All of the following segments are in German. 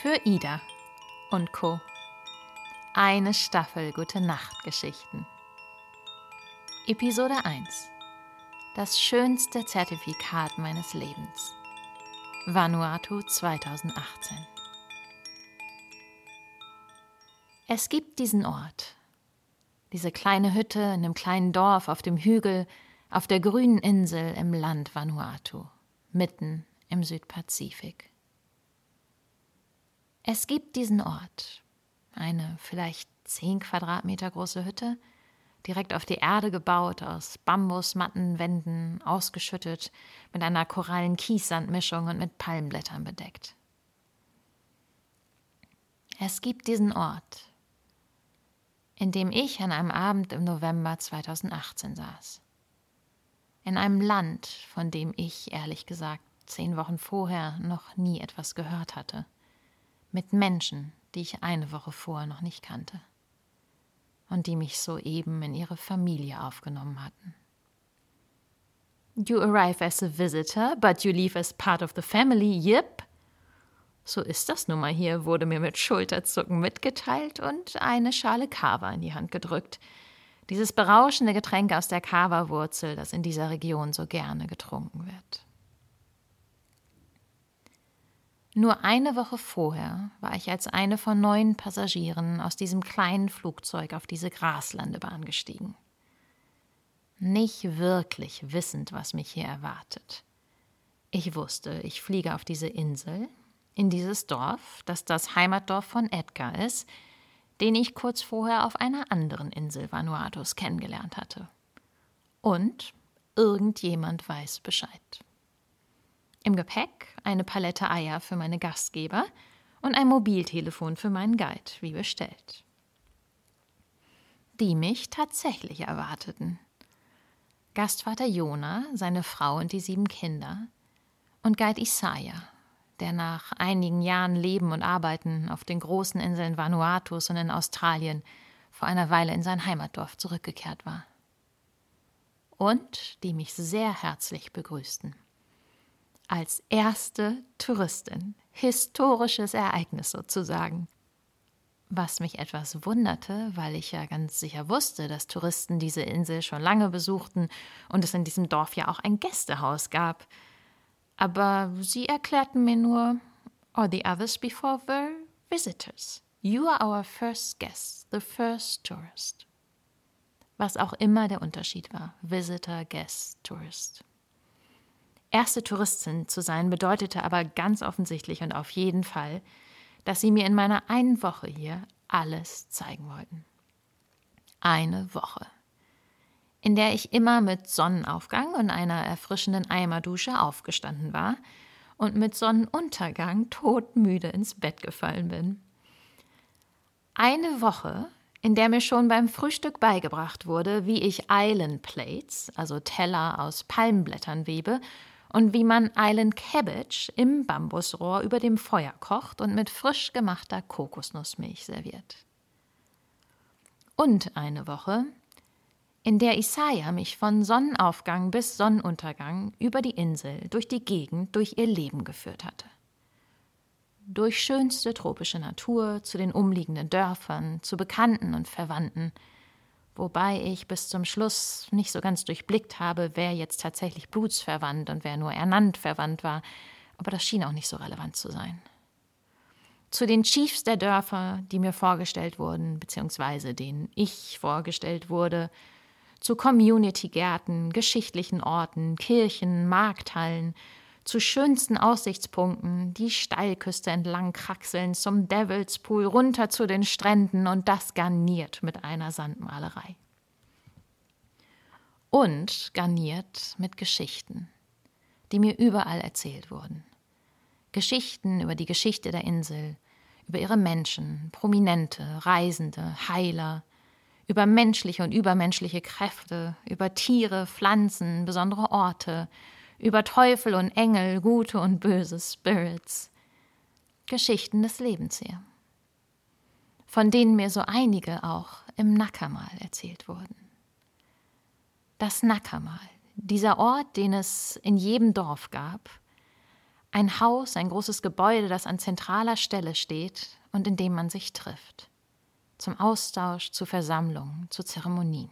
Für Ida und Co. Eine Staffel Gute Nacht Geschichten. Episode 1. Das schönste Zertifikat meines Lebens. Vanuatu 2018. Es gibt diesen Ort, diese kleine Hütte in einem kleinen Dorf auf dem Hügel, auf der grünen Insel im Land Vanuatu, mitten im Südpazifik. Es gibt diesen Ort, eine vielleicht zehn Quadratmeter große Hütte, direkt auf die Erde gebaut, aus Bambusmattenwänden, ausgeschüttet, mit einer Korallen-Kiessandmischung und mit Palmblättern bedeckt. Es gibt diesen Ort, in dem ich an einem Abend im November 2018 saß. In einem Land, von dem ich, ehrlich gesagt, zehn Wochen vorher noch nie etwas gehört hatte. Mit Menschen, die ich eine Woche vorher noch nicht kannte. Und die mich soeben in ihre Familie aufgenommen hatten. You arrive as a visitor, but you leave as part of the family, yep, so ist das nun mal hier, wurde mir mit Schulterzucken mitgeteilt und eine Schale Kava in die Hand gedrückt. Dieses berauschende Getränk aus der Kava-Wurzel, das in dieser Region so gerne getrunken wird. Nur eine Woche vorher war ich als eine von neun Passagieren aus diesem kleinen Flugzeug auf diese Graslandebahn gestiegen. Nicht wirklich wissend, was mich hier erwartet. Ich wusste, ich fliege auf diese Insel, in dieses Dorf, das das Heimatdorf von Edgar ist, den ich kurz vorher auf einer anderen Insel Vanuatus kennengelernt hatte. Und irgendjemand weiß Bescheid. Im Gepäck eine Palette Eier für meine Gastgeber und ein Mobiltelefon für meinen Guide, wie bestellt. Die mich tatsächlich erwarteten. Gastvater Jona, seine Frau und die sieben Kinder und Guide Isaiah, der nach einigen Jahren Leben und Arbeiten auf den großen Inseln Vanuatus und in Australien vor einer Weile in sein Heimatdorf zurückgekehrt war. Und die mich sehr herzlich begrüßten. Als erste Touristin, historisches Ereignis sozusagen. Was mich etwas wunderte, weil ich ja ganz sicher wusste, dass Touristen diese Insel schon lange besuchten und es in diesem Dorf ja auch ein Gästehaus gab, aber sie erklärten mir nur, All the others before were visitors. You are our first guest, the first tourist. Was auch immer der Unterschied war. Visitor, Guest, Tourist. Erste Touristin zu sein bedeutete aber ganz offensichtlich und auf jeden Fall, dass sie mir in meiner einen Woche hier alles zeigen wollten. Eine Woche in der ich immer mit Sonnenaufgang und einer erfrischenden Eimerdusche aufgestanden war und mit Sonnenuntergang todmüde ins Bett gefallen bin. Eine Woche, in der mir schon beim Frühstück beigebracht wurde, wie ich Island Plates, also Teller aus Palmblättern webe, und wie man Island Cabbage im Bambusrohr über dem Feuer kocht und mit frisch gemachter Kokosnussmilch serviert. Und eine Woche, in der Isaiah mich von Sonnenaufgang bis Sonnenuntergang über die Insel, durch die Gegend, durch ihr Leben geführt hatte. Durch schönste tropische Natur, zu den umliegenden Dörfern, zu Bekannten und Verwandten, wobei ich bis zum Schluss nicht so ganz durchblickt habe, wer jetzt tatsächlich blutsverwandt und wer nur ernannt verwandt war, aber das schien auch nicht so relevant zu sein. Zu den Chiefs der Dörfer, die mir vorgestellt wurden, beziehungsweise denen ich vorgestellt wurde, zu Community-Gärten, geschichtlichen Orten, Kirchen, Markthallen, zu schönsten Aussichtspunkten, die Steilküste entlang kraxeln, zum Devil's Pool, runter zu den Stränden und das garniert mit einer Sandmalerei. Und garniert mit Geschichten, die mir überall erzählt wurden. Geschichten über die Geschichte der Insel, über ihre Menschen, Prominente, Reisende, Heiler, über menschliche und übermenschliche Kräfte, über Tiere, Pflanzen, besondere Orte, über Teufel und Engel, gute und böse Spirits. Geschichten des Lebens hier. Von denen mir so einige auch im Nackermal erzählt wurden. Das Nackermal, dieser Ort, den es in jedem Dorf gab, Ein Haus, ein großes Gebäude, das an zentraler Stelle steht und in dem man sich trifft. Zum Austausch, zu Versammlungen, zu Zeremonien.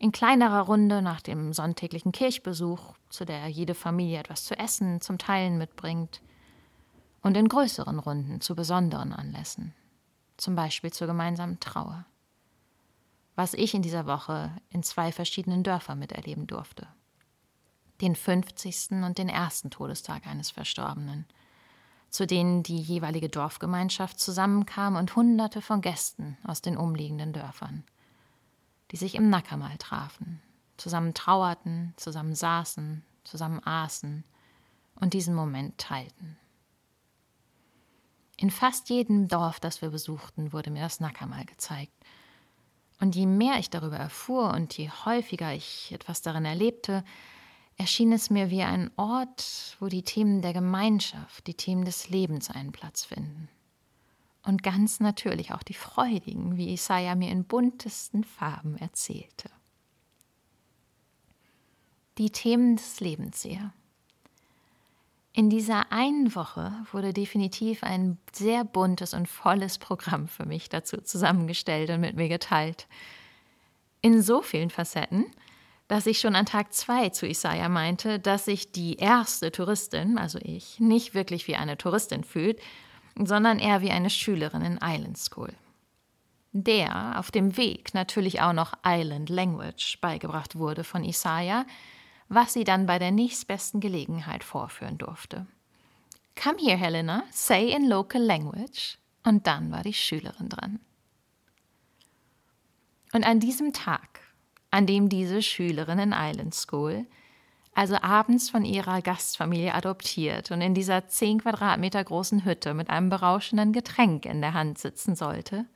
In kleinerer Runde nach dem sonntäglichen Kirchbesuch, zu der jede Familie etwas zu essen, zum Teilen mitbringt. Und in größeren Runden zu besonderen Anlässen, zum Beispiel zur gemeinsamen Trauer. Was ich in dieser Woche in zwei verschiedenen Dörfern miterleben durfte den 50. und den ersten Todestag eines Verstorbenen, zu denen die jeweilige Dorfgemeinschaft zusammenkam und Hunderte von Gästen aus den umliegenden Dörfern, die sich im Nackermal trafen, zusammen trauerten, zusammen saßen, zusammen aßen und diesen Moment teilten. In fast jedem Dorf, das wir besuchten, wurde mir das Nackermal gezeigt. Und je mehr ich darüber erfuhr und je häufiger ich etwas darin erlebte, erschien es mir wie ein Ort, wo die Themen der Gemeinschaft, die Themen des Lebens einen Platz finden. Und ganz natürlich auch die freudigen, wie Isaiah mir in buntesten Farben erzählte. Die Themen des Lebens sehr. In dieser einen Woche wurde definitiv ein sehr buntes und volles Programm für mich dazu zusammengestellt und mit mir geteilt. In so vielen Facetten, dass ich schon an Tag zwei zu Isaiah meinte, dass sich die erste Touristin, also ich, nicht wirklich wie eine Touristin fühlt, sondern eher wie eine Schülerin in Island School. Der auf dem Weg natürlich auch noch Island Language beigebracht wurde von Isaiah, was sie dann bei der nächstbesten Gelegenheit vorführen durfte. Come here, Helena, say in local language. Und dann war die Schülerin dran. Und an diesem Tag an dem diese Schülerin in Island School, also abends von ihrer Gastfamilie adoptiert und in dieser zehn Quadratmeter großen Hütte mit einem berauschenden Getränk in der Hand sitzen sollte.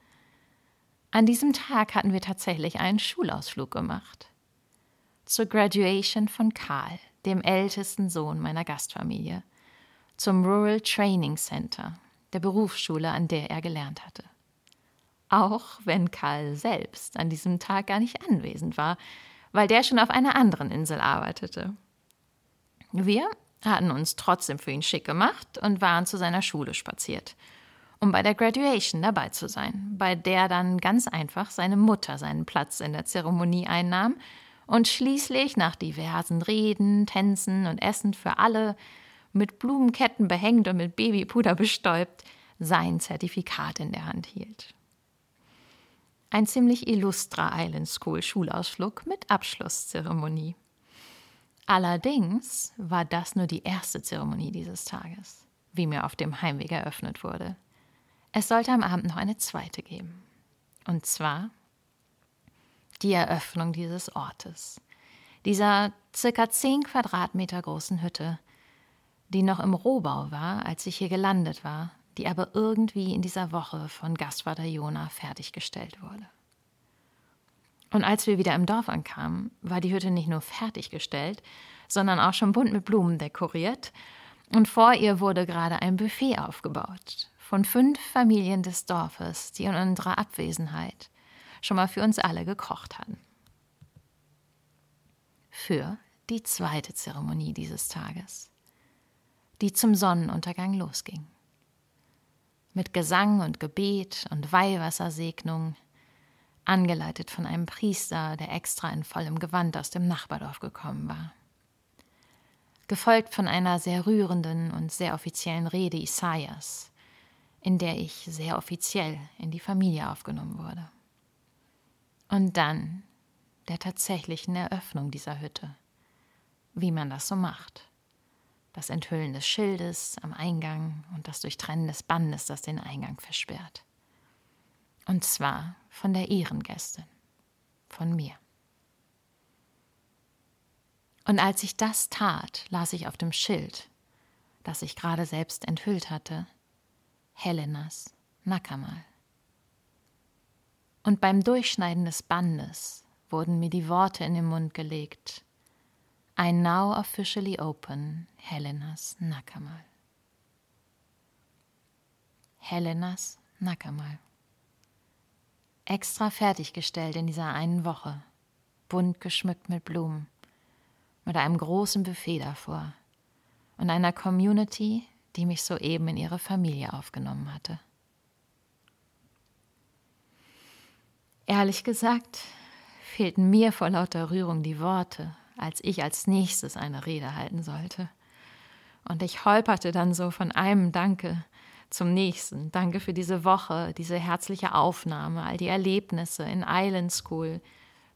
An diesem Tag hatten wir tatsächlich einen Schulausflug gemacht. Zur Graduation von Karl, dem ältesten Sohn meiner Gastfamilie, zum Rural Training Center, der Berufsschule, an der er gelernt hatte auch wenn Karl selbst an diesem Tag gar nicht anwesend war, weil der schon auf einer anderen Insel arbeitete. Wir hatten uns trotzdem für ihn schick gemacht und waren zu seiner Schule spaziert, um bei der Graduation dabei zu sein, bei der dann ganz einfach seine Mutter seinen Platz in der Zeremonie einnahm und schließlich nach diversen Reden, Tänzen und Essen für alle, mit Blumenketten behängt und mit Babypuder bestäubt, sein Zertifikat in der Hand hielt. Ein ziemlich illustrer Island School Schulausflug mit Abschlusszeremonie. Allerdings war das nur die erste Zeremonie dieses Tages, wie mir auf dem Heimweg eröffnet wurde. Es sollte am Abend noch eine zweite geben. Und zwar die Eröffnung dieses Ortes, dieser circa zehn Quadratmeter großen Hütte, die noch im Rohbau war, als ich hier gelandet war die aber irgendwie in dieser Woche von Gastvater Jona fertiggestellt wurde. Und als wir wieder im Dorf ankamen, war die Hütte nicht nur fertiggestellt, sondern auch schon bunt mit Blumen dekoriert, und vor ihr wurde gerade ein Buffet aufgebaut von fünf Familien des Dorfes, die in unserer Abwesenheit schon mal für uns alle gekocht hatten. Für die zweite Zeremonie dieses Tages, die zum Sonnenuntergang losging mit Gesang und Gebet und Weihwassersegnung, angeleitet von einem Priester, der extra in vollem Gewand aus dem Nachbardorf gekommen war. Gefolgt von einer sehr rührenden und sehr offiziellen Rede Isaias, in der ich sehr offiziell in die Familie aufgenommen wurde. Und dann der tatsächlichen Eröffnung dieser Hütte, wie man das so macht das Enthüllen des Schildes am Eingang und das Durchtrennen des Bandes, das den Eingang versperrt. Und zwar von der Ehrengästin, von mir. Und als ich das tat, las ich auf dem Schild, das ich gerade selbst enthüllt hatte, Helenas Nakamal. Und beim Durchschneiden des Bandes wurden mir die Worte in den Mund gelegt, I now officially open Helenas Nakamal. Helenas Nakamal. Extra fertiggestellt in dieser einen Woche, bunt geschmückt mit Blumen, mit einem großen Buffet davor und einer Community, die mich soeben in ihre Familie aufgenommen hatte. Ehrlich gesagt, fehlten mir vor lauter Rührung die Worte, als ich als nächstes eine Rede halten sollte. Und ich holperte dann so von einem Danke zum nächsten. Danke für diese Woche, diese herzliche Aufnahme, all die Erlebnisse in Island School,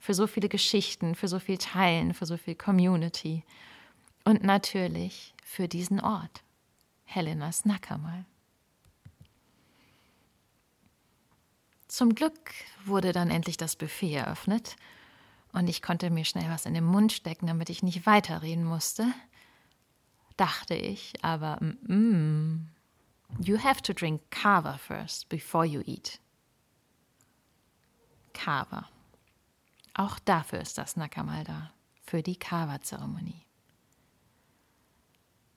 für so viele Geschichten, für so viel Teilen, für so viel Community und natürlich für diesen Ort, Helenas Nackermal. Zum Glück wurde dann endlich das Buffet eröffnet und ich konnte mir schnell was in den Mund stecken, damit ich nicht weiterreden musste. Dachte ich, aber mm, you have to drink kava first before you eat. Kava. Auch dafür ist das Nakamal da, für die Kava-Zeremonie.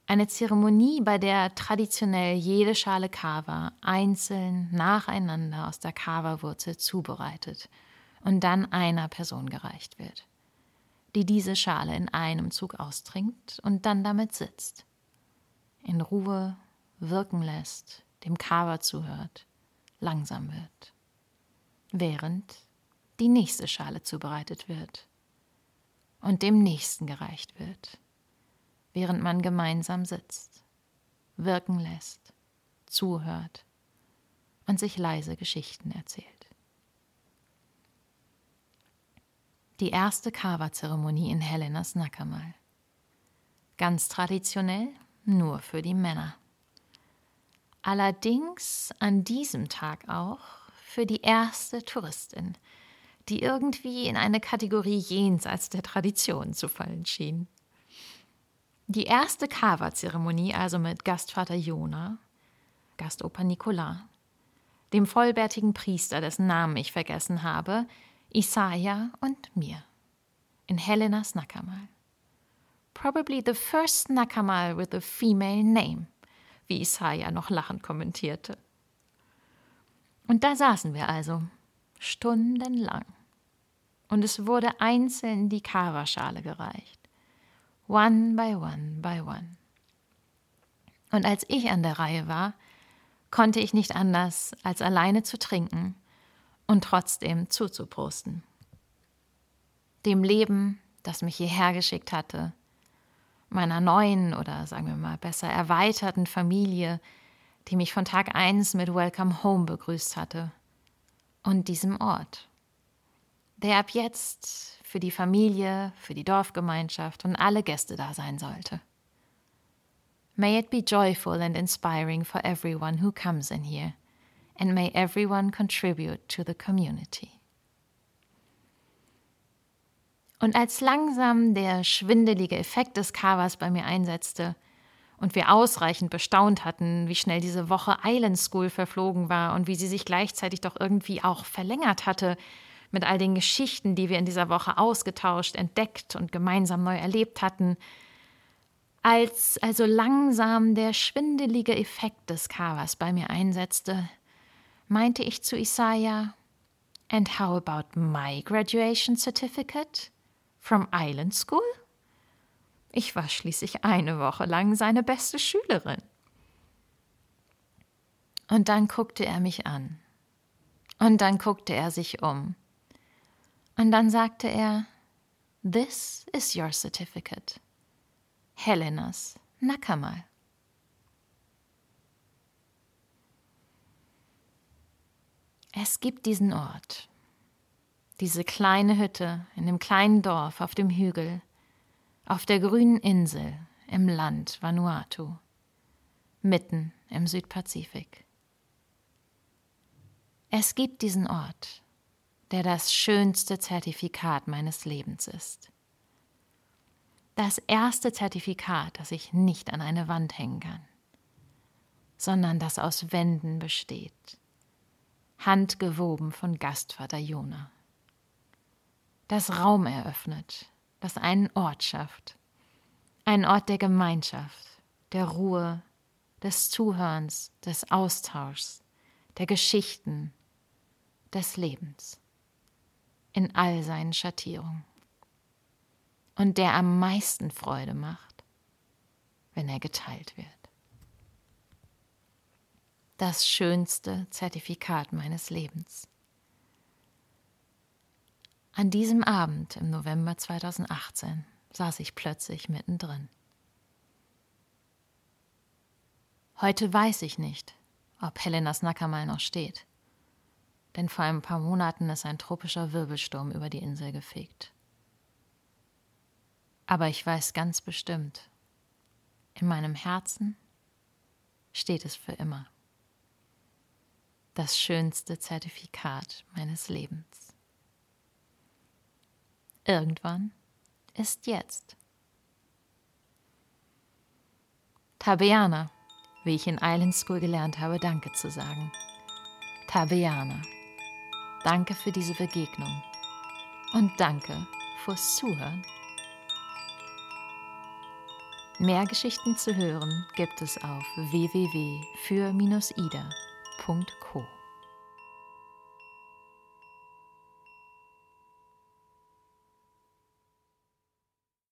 Eine Zeremonie, bei der traditionell jede Schale Kava einzeln nacheinander aus der Kava-Wurzel zubereitet und dann einer Person gereicht wird, die diese Schale in einem Zug austrinkt und dann damit sitzt, in Ruhe wirken lässt, dem Kava zuhört, langsam wird, während die nächste Schale zubereitet wird und dem nächsten gereicht wird, während man gemeinsam sitzt, wirken lässt, zuhört und sich leise Geschichten erzählt. Die erste Kava-Zeremonie in Helenas Nackermal. Ganz traditionell nur für die Männer. Allerdings an diesem Tag auch für die erste Touristin, die irgendwie in eine Kategorie jenseits der Tradition zu fallen schien. Die erste Kava-Zeremonie also mit Gastvater Jona, Gastoper Nicolas, dem vollbärtigen Priester, dessen Namen ich vergessen habe, Isaiah und mir. In Helenas Nakamal. Probably the first Nakamal with a female name, wie Isaiah noch lachend kommentierte. Und da saßen wir also, stundenlang. Und es wurde einzeln die Kava-Schale gereicht. One by one by one. Und als ich an der Reihe war, konnte ich nicht anders, als alleine zu trinken und trotzdem zuzuprosten. Dem Leben, das mich hierher geschickt hatte, meiner neuen oder sagen wir mal besser erweiterten Familie, die mich von Tag 1 mit Welcome Home begrüßt hatte und diesem Ort, der ab jetzt für die Familie, für die Dorfgemeinschaft und alle Gäste da sein sollte. May it be joyful and inspiring for everyone who comes in here, and may everyone contribute to the community. Und als langsam der schwindelige Effekt des Kawas bei mir einsetzte, und wir ausreichend bestaunt hatten, wie schnell diese Woche Island School verflogen war und wie sie sich gleichzeitig doch irgendwie auch verlängert hatte mit all den Geschichten, die wir in dieser Woche ausgetauscht, entdeckt und gemeinsam neu erlebt hatten, als also langsam der schwindelige Effekt des Kawas bei mir einsetzte, meinte ich zu Isaiah, And how about my graduation certificate? From Island School? Ich war schließlich eine Woche lang seine beste Schülerin. Und dann guckte er mich an. Und dann guckte er sich um. Und dann sagte er, This is your certificate. Helenas Nakamal. Es gibt diesen Ort, diese kleine Hütte in dem kleinen Dorf auf dem Hügel, auf der grünen Insel im Land Vanuatu, mitten im Südpazifik. Es gibt diesen Ort, der das schönste Zertifikat meines Lebens ist. Das erste Zertifikat, das ich nicht an eine Wand hängen kann, sondern das aus Wänden besteht, handgewoben von Gastvater Jona. Das Raum eröffnet, das einen Ort schafft. Ein Ort der Gemeinschaft, der Ruhe, des Zuhörens, des Austauschs, der Geschichten, des Lebens. In all seinen Schattierungen. Und der am meisten Freude macht, wenn er geteilt wird. Das schönste Zertifikat meines Lebens. An diesem Abend im November 2018 saß ich plötzlich mittendrin. Heute weiß ich nicht, ob Helenas Nackermal noch steht, denn vor ein paar Monaten ist ein tropischer Wirbelsturm über die Insel gefegt. Aber ich weiß ganz bestimmt, in meinem Herzen steht es für immer. Das schönste Zertifikat meines Lebens. Irgendwann ist jetzt. Tabeana, wie ich in Island School gelernt habe, Danke zu sagen. Tabeana, danke für diese Begegnung und danke fürs Zuhören. Mehr Geschichten zu hören gibt es auf www.für-ida.co.